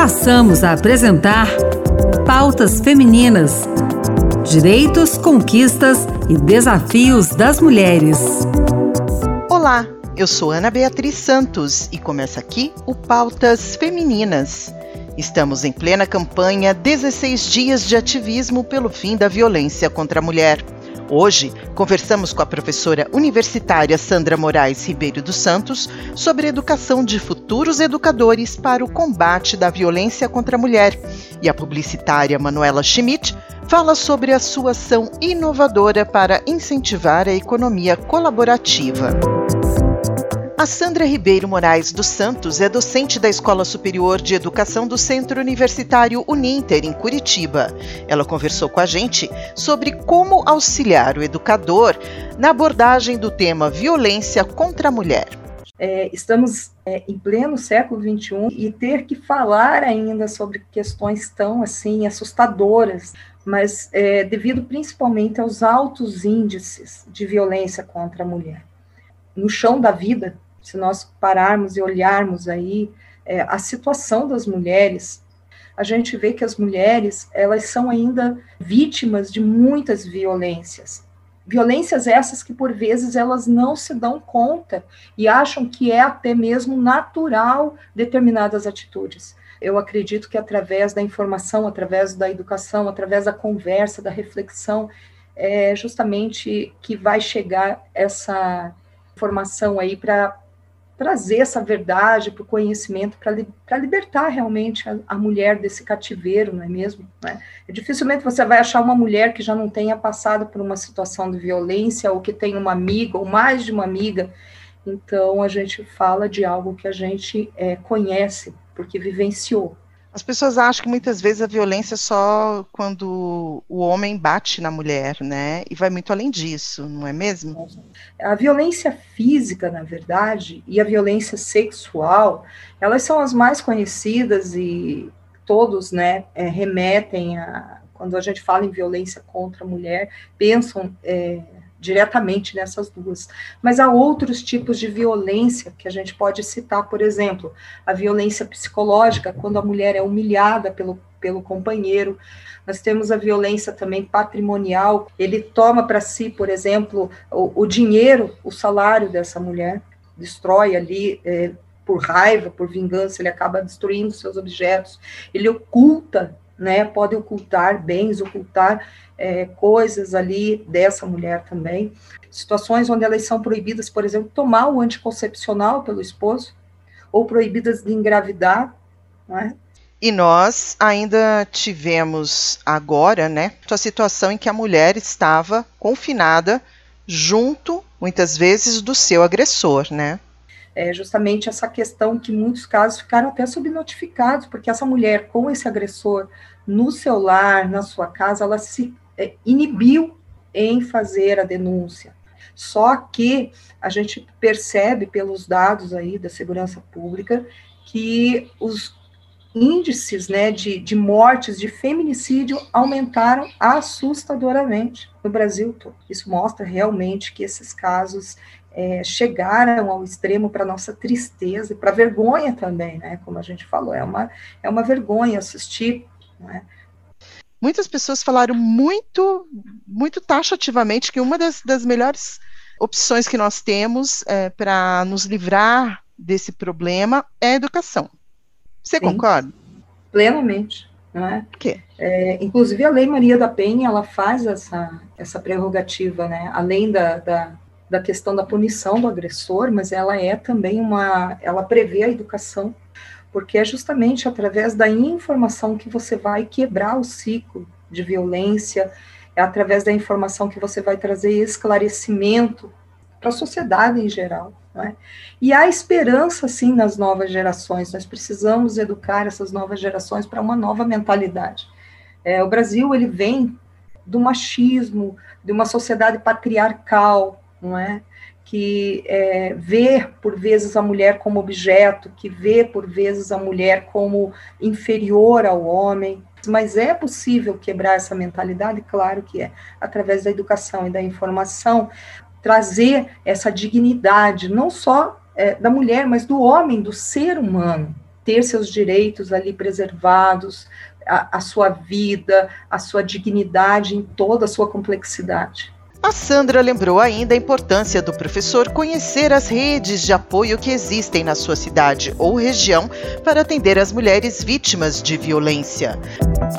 Passamos a apresentar Pautas Femininas: Direitos, Conquistas e Desafios das Mulheres. Olá, eu sou Ana Beatriz Santos e começa aqui o Pautas Femininas. Estamos em plena campanha 16 dias de ativismo pelo fim da violência contra a mulher. Hoje, conversamos com a professora universitária Sandra Moraes Ribeiro dos Santos sobre educação de futuros educadores para o combate da violência contra a mulher. E a publicitária Manuela Schmidt fala sobre a sua ação inovadora para incentivar a economia colaborativa. A Sandra Ribeiro Moraes dos Santos é docente da Escola Superior de Educação do Centro Universitário Uninter, em Curitiba. Ela conversou com a gente sobre como auxiliar o educador na abordagem do tema violência contra a mulher. É, estamos é, em pleno século XXI e ter que falar ainda sobre questões tão assim assustadoras, mas é, devido principalmente aos altos índices de violência contra a mulher. No chão da vida, se nós pararmos e olharmos aí é, a situação das mulheres, a gente vê que as mulheres elas são ainda vítimas de muitas violências. Violências essas que por vezes elas não se dão conta e acham que é até mesmo natural determinadas atitudes. Eu acredito que através da informação, através da educação, através da conversa, da reflexão, é justamente que vai chegar essa informação aí para trazer essa verdade para o conhecimento, para li, libertar realmente a, a, mulher desse cativeiro, não é mesmo? Né? Dificilmente você vai achar uma mulher que já não tenha passado por uma situação de violência, ou que tenha uma amiga, ou mais de uma amiga. Então, a gente fala de algo que a gente é, conhece, porque vivenciou. As pessoas acham que muitas vezes a violência é só quando o homem bate na mulher, né? E vai muito além disso, não é mesmo? A violência física, na verdade, e a violência sexual, elas são as mais conhecidas e todos, né, é, remetem a quando a gente fala em violência contra a mulher, pensam é, diretamente nessas duas. Mas há outros tipos de violência que a gente pode citar, por exemplo, a violência psicológica, quando a mulher é humilhada pelo, pelo companheiro. Nós temos a violência também patrimonial, ele toma para si, por exemplo, o, o, dinheiro, o salário dessa mulher, destrói ali. É, por raiva, por vingança, ele acaba destruindo seus objetos, ele oculta né, pode ocultar bens, ocultar é, coisas ali dessa mulher também. Situações onde elas são proibidas, por exemplo, tomar o anticoncepcional pelo esposo, ou proibidas de engravidar, né? E nós ainda tivemos agora, né, a situação em que a mulher estava confinada junto, muitas vezes, do seu agressor, né? É justamente essa questão que muitos casos ficaram até subnotificados, porque essa mulher com esse agressor no seu lar, na sua casa, ela se é, inibiu em fazer a denúncia. Só que a gente percebe pelos dados aí da segurança pública que os índices né, de, de mortes de feminicídio aumentaram assustadoramente no Brasil todo. Isso mostra realmente que esses casos é, chegaram ao extremo para nossa tristeza e para vergonha também, né? Como a gente falou, é uma, é uma vergonha assistir é? Muitas pessoas falaram muito, muito taxativamente que uma das, das melhores opções que nós temos é, para nos livrar desse problema é a educação. Você Sim, concorda? Plenamente. Não é? Que? É, inclusive a Lei Maria da Penha ela faz essa, essa prerrogativa, né? além da, da, da questão da punição do agressor, mas ela é também uma, ela prevê a educação porque é justamente através da informação que você vai quebrar o ciclo de violência, é através da informação que você vai trazer esclarecimento para a sociedade em geral. É? E há esperança, sim, nas novas gerações, nós precisamos educar essas novas gerações para uma nova mentalidade. É, o Brasil, ele vem do machismo, de uma sociedade patriarcal, não é? que é, vê por vezes a mulher como objeto, que vê por vezes a mulher como inferior ao homem. Mas é possível quebrar essa mentalidade? Claro que é, através da educação e da informação, trazer essa dignidade, não só é, da mulher, mas do homem, do ser humano, ter seus direitos ali preservados, a, a sua vida, a sua dignidade em toda a sua complexidade. A Sandra lembrou ainda a importância do professor conhecer as redes de apoio que existem na sua cidade ou região para atender as mulheres vítimas de violência.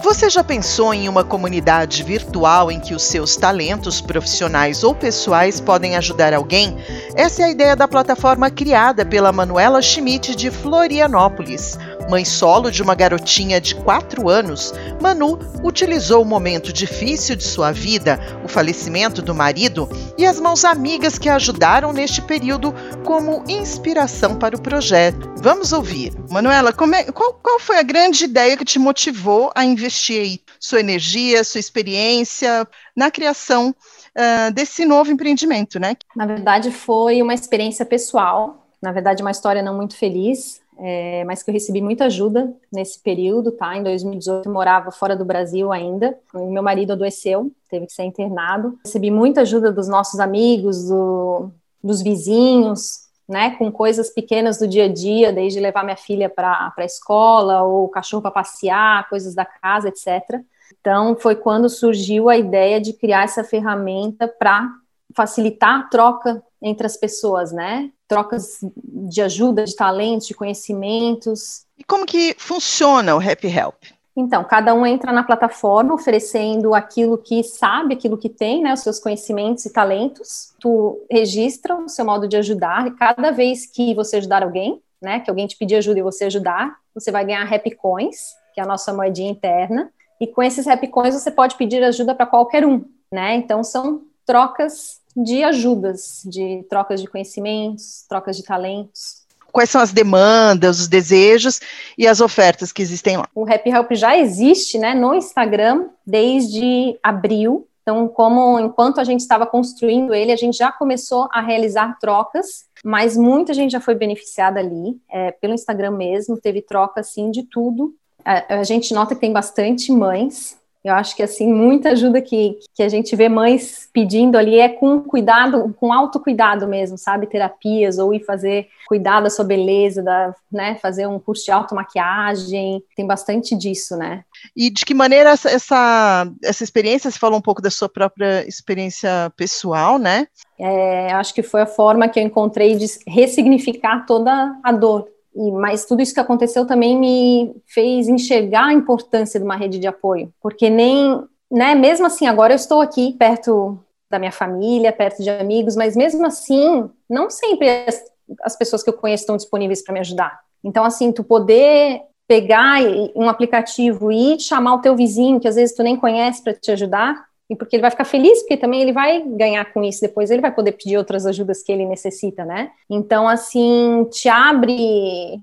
Você já pensou em uma comunidade virtual em que os seus talentos profissionais ou pessoais podem ajudar alguém? Essa é a ideia da plataforma criada pela Manuela Schmidt de Florianópolis. Mãe solo de uma garotinha de 4 anos, Manu utilizou o momento difícil de sua vida, o falecimento do marido, e as mãos amigas que a ajudaram neste período como inspiração para o projeto. Vamos ouvir. Manuela, é, qual, qual, foi a grande ideia que te motivou a investir aí sua energia, sua experiência na criação uh, desse novo empreendimento, né? Na verdade, foi uma experiência pessoal. Na verdade, uma história não muito feliz é, mas que eu recebi muita ajuda nesse período, tá? Em 2018 eu morava fora do Brasil ainda, meu marido adoeceu, teve que ser internado. Recebi muita ajuda dos nossos amigos, do, dos vizinhos, né? Com coisas pequenas do dia a dia, desde levar minha filha para a escola ou o cachorro para passear, coisas da casa, etc. Então foi quando surgiu a ideia de criar essa ferramenta para facilitar a troca entre as pessoas, né? Trocas de ajuda, de talentos, de conhecimentos. E como que funciona o Happy Help? Então, cada um entra na plataforma oferecendo aquilo que sabe, aquilo que tem, né, os seus conhecimentos e talentos. Tu registra o seu modo de ajudar e cada vez que você ajudar alguém, né, que alguém te pedir ajuda e você ajudar, você vai ganhar Happy Coins, que é a nossa moedinha interna. E com esses Happy Coins você pode pedir ajuda para qualquer um, né? Então são trocas de ajudas, de trocas de conhecimentos, trocas de talentos. Quais são as demandas, os desejos e as ofertas que existem lá? O Happy Help já existe né, no Instagram desde abril. Então, como enquanto a gente estava construindo ele, a gente já começou a realizar trocas, mas muita gente já foi beneficiada ali, é, pelo Instagram mesmo, teve troca assim de tudo. A, a gente nota que tem bastante mães eu acho que assim muita ajuda que, que a gente vê mães pedindo ali é com cuidado, com autocuidado mesmo, sabe? Terapias ou ir fazer cuidar da sua beleza, da, né? Fazer um curso de automaquiagem, tem bastante disso, né? E de que maneira essa, essa, essa experiência, você falou um pouco da sua própria experiência pessoal, né? É, acho que foi a forma que eu encontrei de ressignificar toda a dor e, mas tudo isso que aconteceu também me fez enxergar a importância de uma rede de apoio, porque nem, né, mesmo assim, agora eu estou aqui perto da minha família, perto de amigos, mas mesmo assim, não sempre as, as pessoas que eu conheço estão disponíveis para me ajudar. Então, assim, tu poder pegar um aplicativo e chamar o teu vizinho, que às vezes tu nem conhece, para te ajudar, e porque ele vai ficar feliz, porque também ele vai ganhar com isso, depois ele vai poder pedir outras ajudas que ele necessita, né? Então, assim, te abre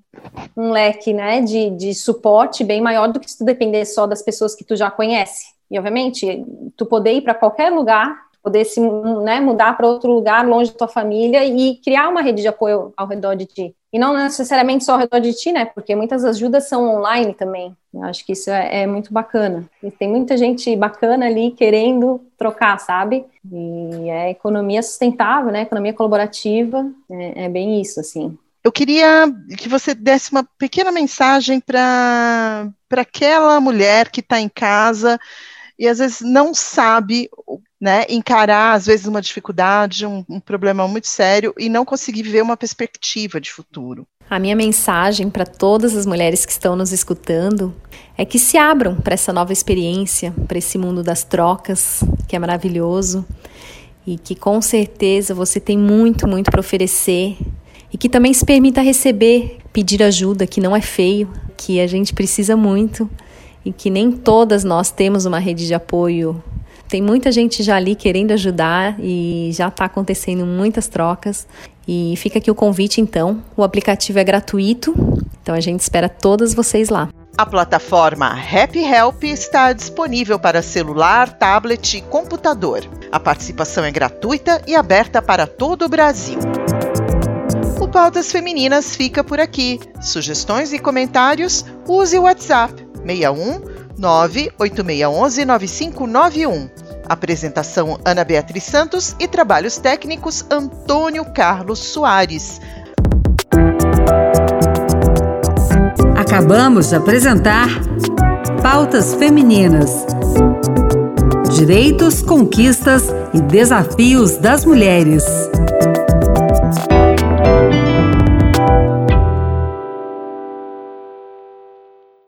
um leque, né, de, de suporte bem maior do que se tu depender só das pessoas que tu já conhece. E, obviamente, tu poder ir para qualquer lugar poder se né, mudar para outro lugar longe da tua família e criar uma rede de apoio ao redor de ti. E não necessariamente só ao redor de ti, né? Porque muitas ajudas são online também. Eu acho que isso é, é muito bacana. E tem muita gente bacana ali querendo trocar, sabe? E é economia sustentável, né? Economia colaborativa, é, é bem isso, assim. Eu queria que você desse uma pequena mensagem para aquela mulher que está em casa e às vezes não sabe né, encarar às vezes uma dificuldade, um, um problema muito sério e não conseguir ver uma perspectiva de futuro. A minha mensagem para todas as mulheres que estão nos escutando é que se abram para essa nova experiência, para esse mundo das trocas, que é maravilhoso e que com certeza você tem muito, muito para oferecer e que também se permita receber, pedir ajuda, que não é feio, que a gente precisa muito e que nem todas nós temos uma rede de apoio. Tem muita gente já ali querendo ajudar e já está acontecendo muitas trocas. E fica aqui o convite, então. O aplicativo é gratuito, então a gente espera todas vocês lá. A plataforma Happy Help está disponível para celular, tablet e computador. A participação é gratuita e aberta para todo o Brasil. O Pautas Femininas fica por aqui. Sugestões e comentários? Use o WhatsApp 61 98611 9591. Apresentação Ana Beatriz Santos e trabalhos técnicos Antônio Carlos Soares. Acabamos de apresentar Pautas Femininas. Direitos, conquistas e desafios das mulheres.